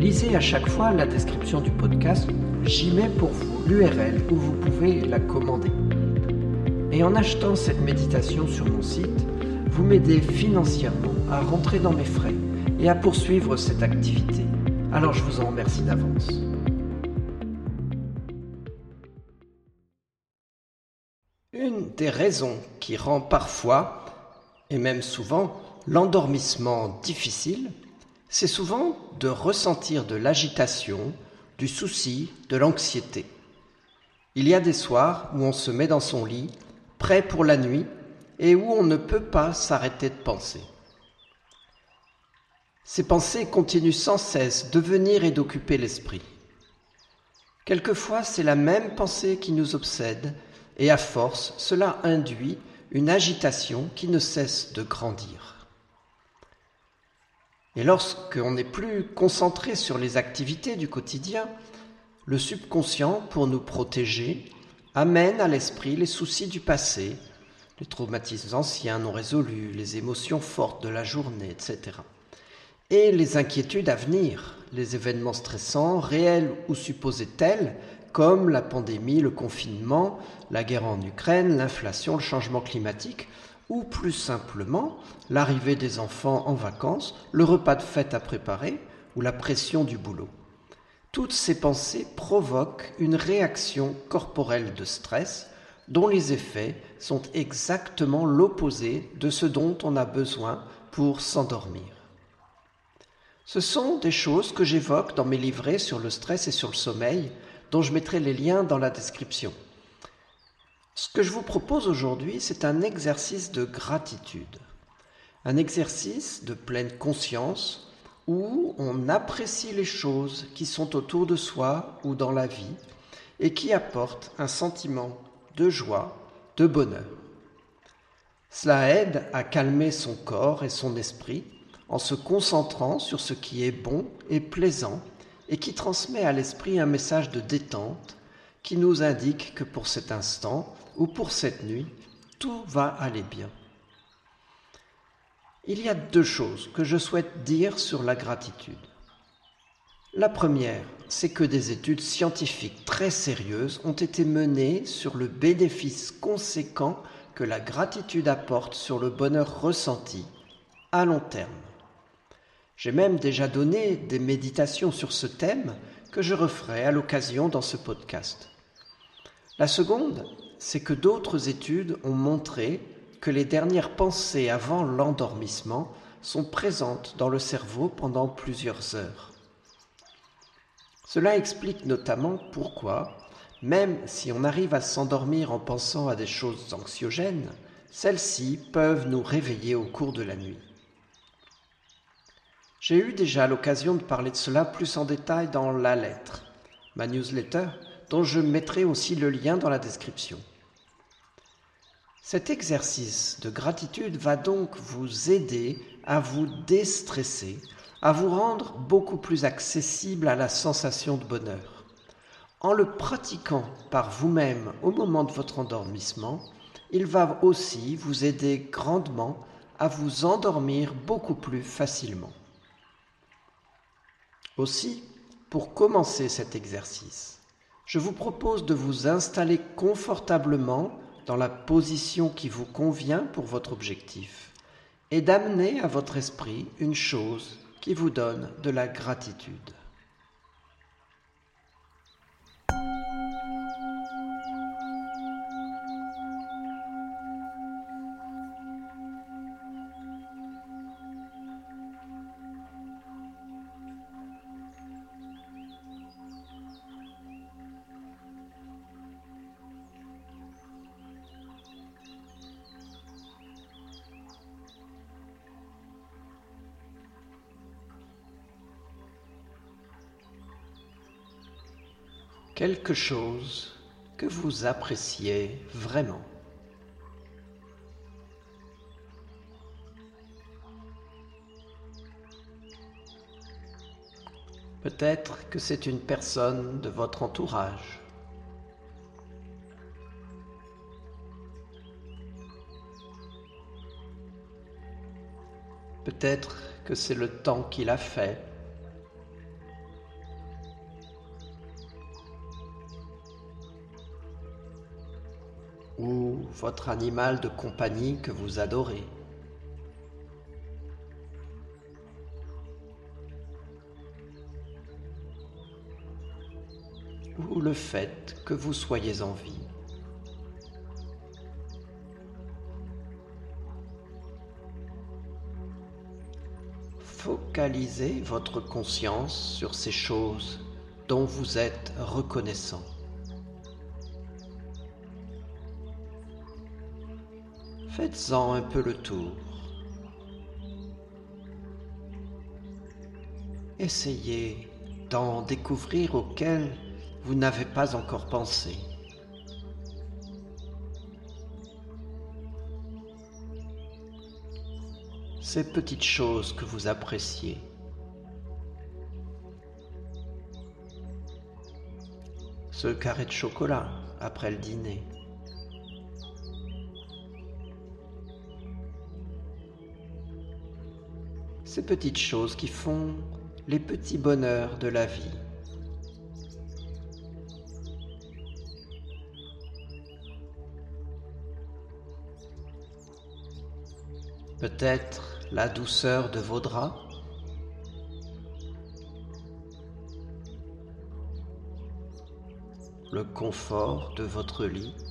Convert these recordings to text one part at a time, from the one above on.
Lisez à chaque fois la description du podcast, j'y mets pour vous l'URL où vous pouvez la commander. Et en achetant cette méditation sur mon site, vous m'aidez financièrement à rentrer dans mes frais et à poursuivre cette activité. Alors je vous en remercie d'avance. Une des raisons qui rend parfois, et même souvent, l'endormissement difficile, c'est souvent de ressentir de l'agitation, du souci, de l'anxiété. Il y a des soirs où on se met dans son lit, prêt pour la nuit, et où on ne peut pas s'arrêter de penser. Ces pensées continuent sans cesse de venir et d'occuper l'esprit. Quelquefois, c'est la même pensée qui nous obsède, et à force, cela induit une agitation qui ne cesse de grandir. Et lorsqu'on n'est plus concentré sur les activités du quotidien, le subconscient, pour nous protéger, amène à l'esprit les soucis du passé, les traumatismes anciens non résolus, les émotions fortes de la journée, etc. Et les inquiétudes à venir, les événements stressants, réels ou supposés tels, comme la pandémie, le confinement, la guerre en Ukraine, l'inflation, le changement climatique, ou plus simplement l'arrivée des enfants en vacances, le repas de fête à préparer ou la pression du boulot. Toutes ces pensées provoquent une réaction corporelle de stress dont les effets sont exactement l'opposé de ce dont on a besoin pour s'endormir. Ce sont des choses que j'évoque dans mes livrets sur le stress et sur le sommeil, dont je mettrai les liens dans la description. Ce que je vous propose aujourd'hui, c'est un exercice de gratitude, un exercice de pleine conscience où on apprécie les choses qui sont autour de soi ou dans la vie et qui apportent un sentiment de joie, de bonheur. Cela aide à calmer son corps et son esprit en se concentrant sur ce qui est bon et plaisant et qui transmet à l'esprit un message de détente qui nous indique que pour cet instant ou pour cette nuit, tout va aller bien. Il y a deux choses que je souhaite dire sur la gratitude. La première, c'est que des études scientifiques très sérieuses ont été menées sur le bénéfice conséquent que la gratitude apporte sur le bonheur ressenti à long terme. J'ai même déjà donné des méditations sur ce thème que je referai à l'occasion dans ce podcast. La seconde, c'est que d'autres études ont montré que les dernières pensées avant l'endormissement sont présentes dans le cerveau pendant plusieurs heures. Cela explique notamment pourquoi, même si on arrive à s'endormir en pensant à des choses anxiogènes, celles-ci peuvent nous réveiller au cours de la nuit. J'ai eu déjà l'occasion de parler de cela plus en détail dans La lettre, ma newsletter, dont je mettrai aussi le lien dans la description. Cet exercice de gratitude va donc vous aider à vous déstresser, à vous rendre beaucoup plus accessible à la sensation de bonheur, En le pratiquant par vous-même au moment de votre endormissement, il va aussi vous aider grandement à vous endormir beaucoup plus facilement. Aussi, pour commencer cet exercice, je vous propose de vous installer confortablement dans la position qui vous convient pour votre objectif et d'amener à votre esprit une chose qui vous donne de la gratitude. Quelque chose que vous appréciez vraiment. Peut-être que c'est une personne de votre entourage. Peut-être que c'est le temps qu'il a fait votre animal de compagnie que vous adorez. ou le fait que vous soyez en vie. Focalisez votre conscience sur ces choses dont vous êtes reconnaissant. Faites-en un peu le tour. Essayez d'en découvrir auxquels vous n'avez pas encore pensé. Ces petites choses que vous appréciez. Ce carré de chocolat après le dîner. Ces petites choses qui font les petits bonheurs de la vie. Peut-être la douceur de vos draps, le confort de votre lit.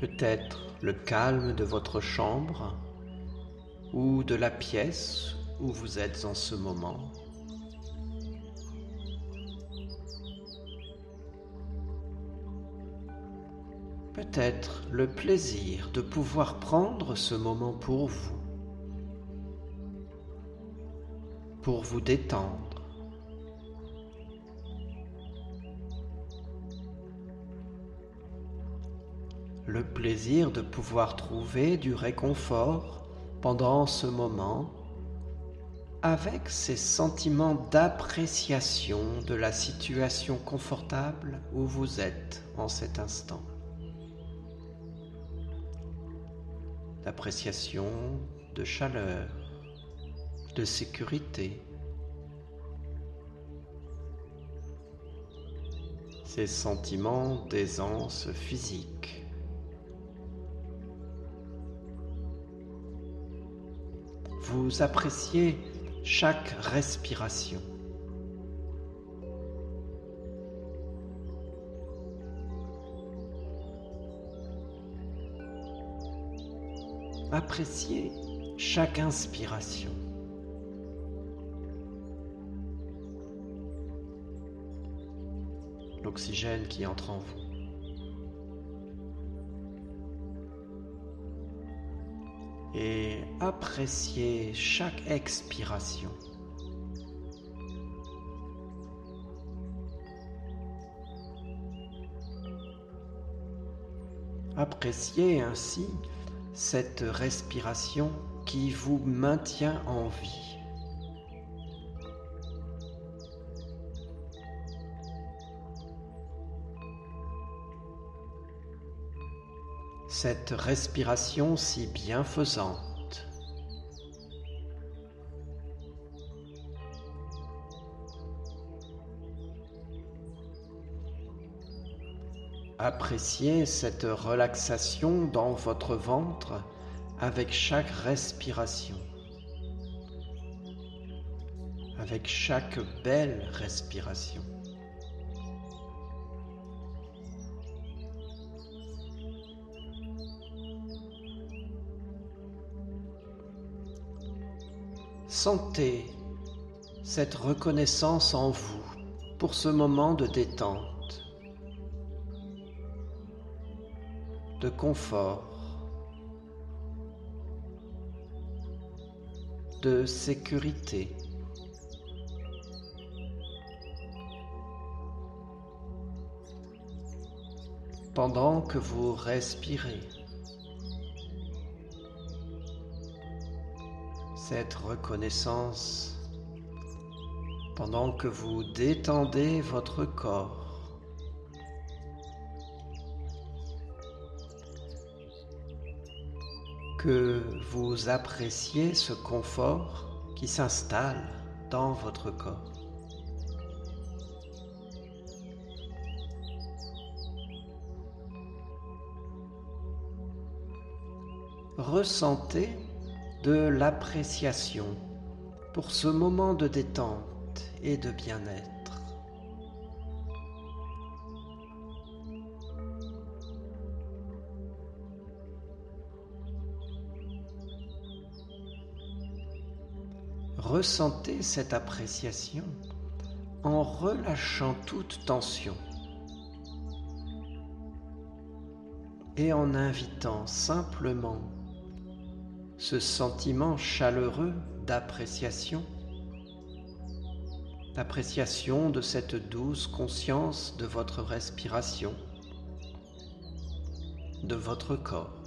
Peut-être le calme de votre chambre ou de la pièce où vous êtes en ce moment. Peut-être le plaisir de pouvoir prendre ce moment pour vous, pour vous détendre. Le plaisir de pouvoir trouver du réconfort pendant ce moment avec ces sentiments d'appréciation de la situation confortable où vous êtes en cet instant. D'appréciation, de chaleur, de sécurité. Ces sentiments d'aisance physique. Vous appréciez chaque respiration. Appréciez chaque inspiration. L'oxygène qui entre en vous. Et appréciez chaque expiration. Appréciez ainsi cette respiration qui vous maintient en vie. Cette respiration si bienfaisante. Appréciez cette relaxation dans votre ventre avec chaque respiration, avec chaque belle respiration. Sentez cette reconnaissance en vous pour ce moment de détente. de confort, de sécurité. Pendant que vous respirez, cette reconnaissance, pendant que vous détendez votre corps, que vous appréciez ce confort qui s'installe dans votre corps. Ressentez de l'appréciation pour ce moment de détente et de bien-être. Ressentez cette appréciation en relâchant toute tension et en invitant simplement ce sentiment chaleureux d'appréciation, d'appréciation de cette douce conscience de votre respiration, de votre corps.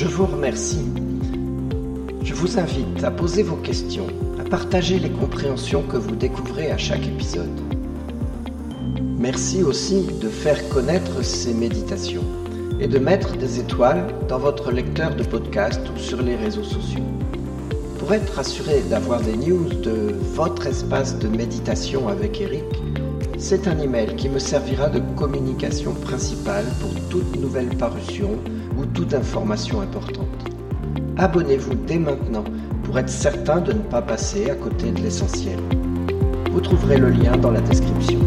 Je vous remercie. Je vous invite à poser vos questions, à partager les compréhensions que vous découvrez à chaque épisode. Merci aussi de faire connaître ces méditations et de mettre des étoiles dans votre lecteur de podcast ou sur les réseaux sociaux. Pour être assuré d'avoir des news de votre espace de méditation avec Eric, c'est un email qui me servira de communication principale pour toute nouvelle parution ou toute information importante. Abonnez-vous dès maintenant pour être certain de ne pas passer à côté de l'essentiel. Vous trouverez le lien dans la description.